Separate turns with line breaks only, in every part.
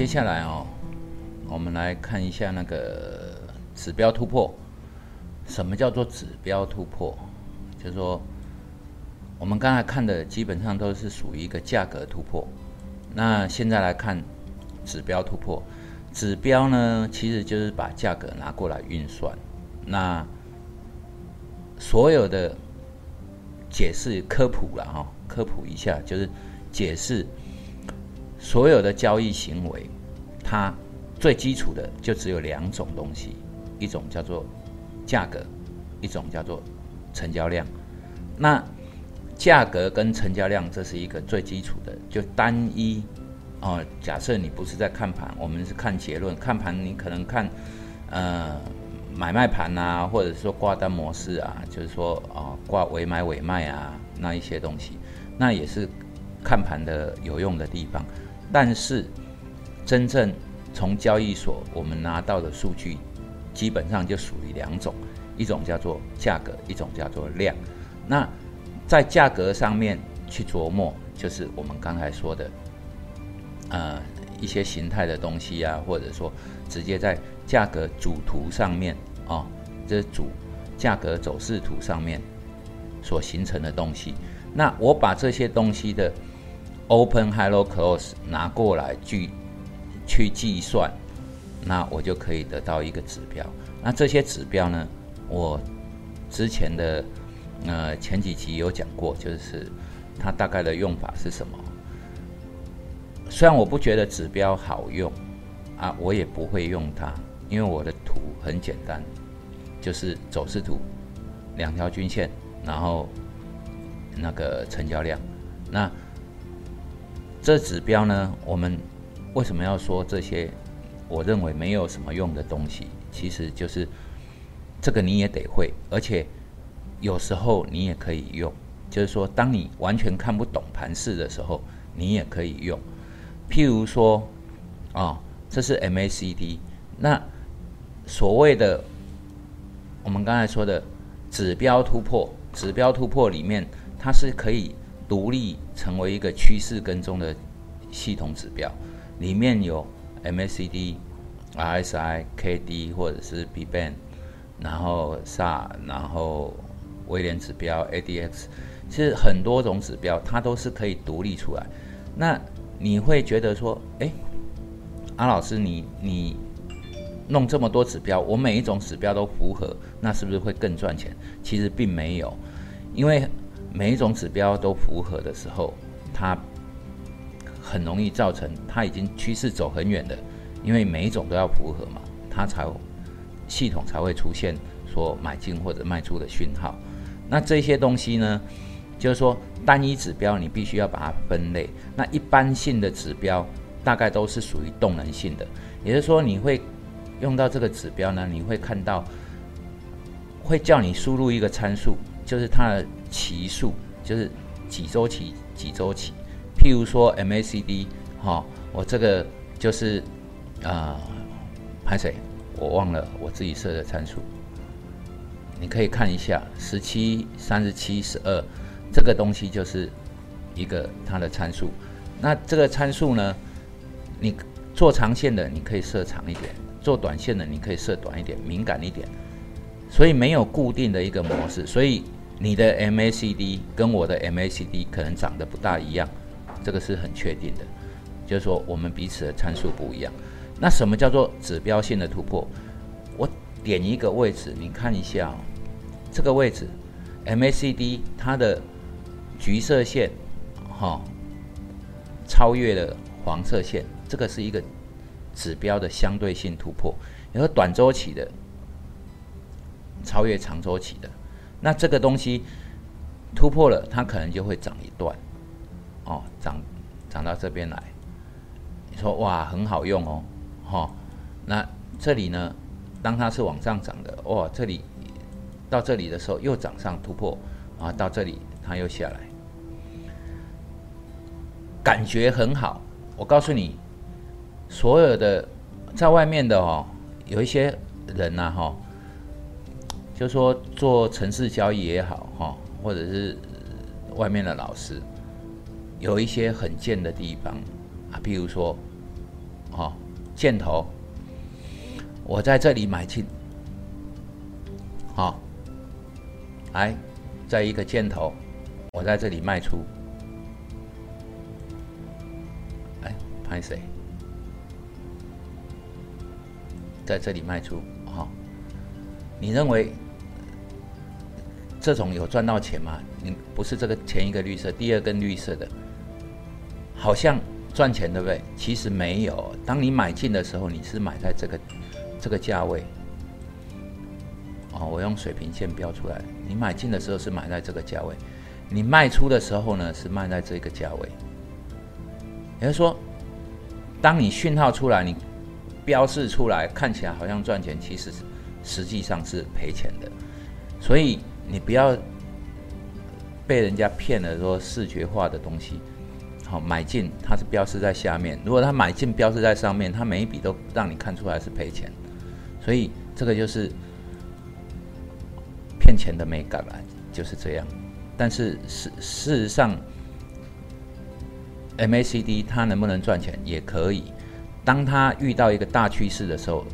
接下来哦，我们来看一下那个指标突破。什么叫做指标突破？就是说，我们刚才看的基本上都是属于一个价格突破。那现在来看指标突破，指标呢其实就是把价格拿过来运算。那所有的解释科普了哈，科普一下就是解释所有的交易行为，它最基础的就只有两种东西，一种叫做价格，一种叫做成交量。那价格跟成交量这是一个最基础的，就单一哦。假设你不是在看盘，我们是看结论。看盘你可能看呃买卖盘啊，或者说挂单模式啊，就是说啊挂尾买尾卖啊那一些东西，那也是看盘的有用的地方。但是真正从交易所我们拿到的数据，基本上就属于两种，一种叫做价格，一种叫做量。那在价格上面去琢磨，就是我们刚才说的，呃，一些形态的东西啊，或者说直接在价格主图上面啊，这主价格走势图上面所形成的东西。那我把这些东西的 open、high、low、close 拿过来去去计算，那我就可以得到一个指标。那这些指标呢，我之前的。呃，前几集有讲过，就是它大概的用法是什么。虽然我不觉得指标好用啊，我也不会用它，因为我的图很简单，就是走势图，两条均线，然后那个成交量。那这指标呢，我们为什么要说这些？我认为没有什么用的东西，其实就是这个你也得会，而且。有时候你也可以用，就是说，当你完全看不懂盘势的时候，你也可以用。譬如说，啊，这是 MACD，那所谓的我们刚才说的指标突破，指标突破里面，它是可以独立成为一个趋势跟踪的系统指标，里面有 MACD、RSI、KD 或者是 B band，然后 SA，然后威廉指标 ADX，其实很多种指标它都是可以独立出来。那你会觉得说，哎，阿老师，你你弄这么多指标，我每一种指标都符合，那是不是会更赚钱？其实并没有，因为每一种指标都符合的时候，它很容易造成它已经趋势走很远的，因为每一种都要符合嘛，它才系统才会出现说买进或者卖出的讯号。那这些东西呢，就是说单一指标你必须要把它分类。那一般性的指标大概都是属于动能性的，也就是说你会用到这个指标呢，你会看到会叫你输入一个参数，就是它的期数，就是几周期几周期。譬如说 MACD，哈，我这个就是啊，拍谁？我忘了我自己设的参数。你可以看一下十七、三十七、十二，这个东西就是一个它的参数。那这个参数呢，你做长线的你可以设长一点，做短线的你可以设短一点，敏感一点。所以没有固定的一个模式，所以你的 MACD 跟我的 MACD 可能长得不大一样，这个是很确定的。就是说我们彼此的参数不一样。那什么叫做指标性的突破？我点一个位置，你看一下。这个位置，MACD 它的橘色线，哈，超越了黄色线，这个是一个指标的相对性突破。然后短周期的超越长周期的，那这个东西突破了，它可能就会长一段，哦，涨涨到这边来。你说哇，很好用哦，哈，那这里呢，当它是往上涨的，哇，这里。到这里的时候又涨上突破，啊，到这里它又下来，感觉很好。我告诉你，所有的在外面的哦，有一些人呐哈，就说做城市交易也好哈，或者是外面的老师，有一些很贱的地方啊，譬如说哦，箭头，我在这里买进，好，来，在一个箭头，我在这里卖出，哎，拍谁？在这里卖出，好，你认为这种有赚到钱吗？你不是这个前一个绿色，第二根绿色的，好像。赚钱对不对？其实没有。当你买进的时候，你是买在这个这个价位。哦，我用水平线标出来。你买进的时候是买在这个价位，你卖出的时候呢是卖在这个价位。也就是说，当你讯号出来，你标示出来，看起来好像赚钱，其实实际上是赔钱的。所以你不要被人家骗了，说视觉化的东西。好，买进它是标示在下面。如果它买进标示在上面，它每一笔都让你看出来是赔钱，所以这个就是骗钱的美感吧，就是这样。但是事事实上，MACD 它能不能赚钱也可以。当它遇到一个大趋势的时候，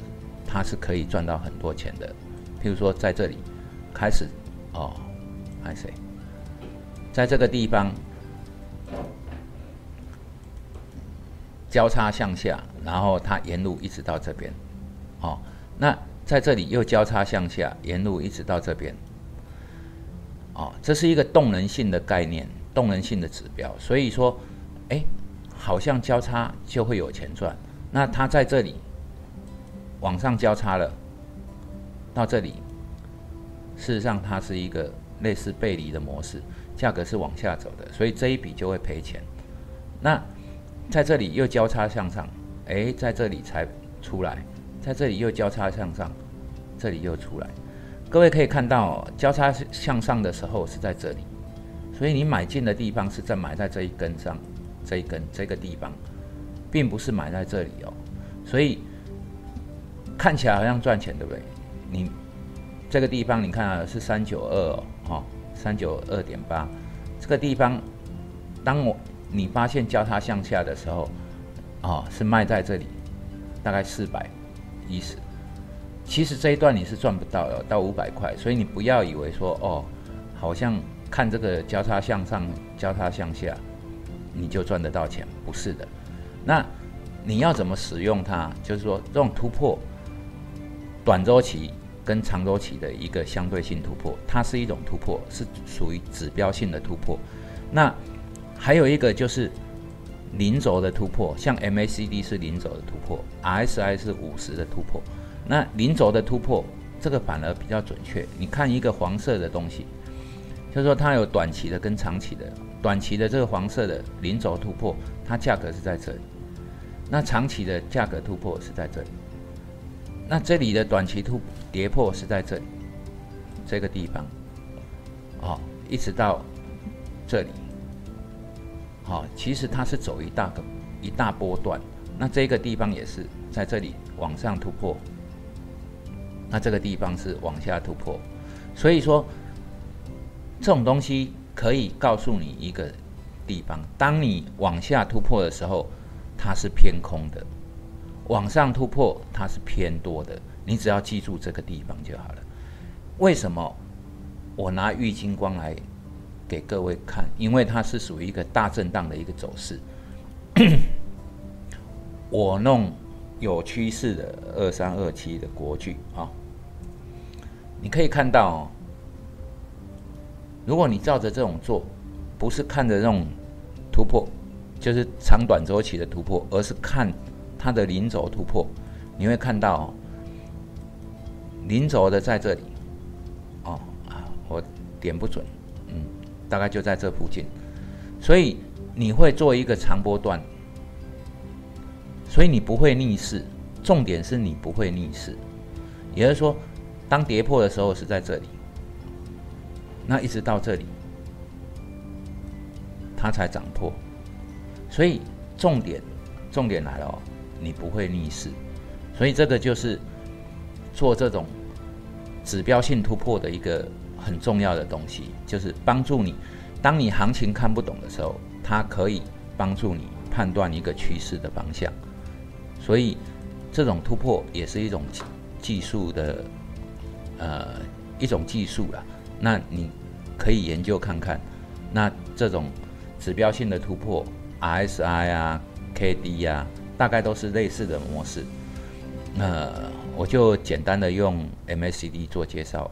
它是可以赚到很多钱的。譬如说在这里开始哦，还谁？在这个地方。交叉向下，然后它沿路一直到这边，哦，那在这里又交叉向下，沿路一直到这边，哦，这是一个动能性的概念，动能性的指标。所以说，哎，好像交叉就会有钱赚。那它在这里往上交叉了，到这里，事实上它是一个类似背离的模式，价格是往下走的，所以这一笔就会赔钱。那在这里又交叉向上，哎，在这里才出来，在这里又交叉向上，这里又出来。各位可以看到，交叉向上的时候是在这里，所以你买进的地方是在买在这一根上，这一根这个地方，并不是买在这里哦。所以看起来好像赚钱，对不对？你这个地方你看啊，是三九二哦，哈，三九二点八，这个地方，当我。你发现交叉向下的时候，哦，是卖在这里，大概四百一十。其实这一段你是赚不到的，到五百块。所以你不要以为说哦，好像看这个交叉向上、交叉向下，你就赚得到钱，不是的。那你要怎么使用它？就是说这种突破，短周期跟长周期的一个相对性突破，它是一种突破，是属于指标性的突破。那还有一个就是零轴的突破，像 MACD 是零轴的突破，RSI 是五十的突破。那零轴的突破，这个反而比较准确。你看一个黄色的东西，就是说它有短期的跟长期的。短期的这个黄色的零轴突破，它价格是在这里；那长期的价格突破是在这里。那这里的短期突跌破是在这里，这个地方，哦，一直到这里。好，其实它是走一大个一大波段，那这个地方也是在这里往上突破，那这个地方是往下突破，所以说这种东西可以告诉你一个地方：当你往下突破的时候，它是偏空的；往上突破，它是偏多的。你只要记住这个地方就好了。为什么我拿玉金光来？给各位看，因为它是属于一个大震荡的一个走势。我弄有趋势的二三二七的国剧啊，你可以看到，如果你照着这种做，不是看着这种突破，就是长短周期的突破，而是看它的零轴突破，你会看到零轴的在这里。哦啊，我点不准。嗯大概就在这附近，所以你会做一个长波段，所以你不会逆势。重点是你不会逆势，也就是说，当跌破的时候是在这里，那一直到这里，它才涨破。所以重点，重点来了哦，你不会逆势，所以这个就是做这种指标性突破的一个。很重要的东西就是帮助你，当你行情看不懂的时候，它可以帮助你判断一个趋势的方向。所以这种突破也是一种技术的呃一种技术啦。那你可以研究看看，那这种指标性的突破，RSI 啊、KD 啊，大概都是类似的模式。那，我就简单的用 MACD 做介绍。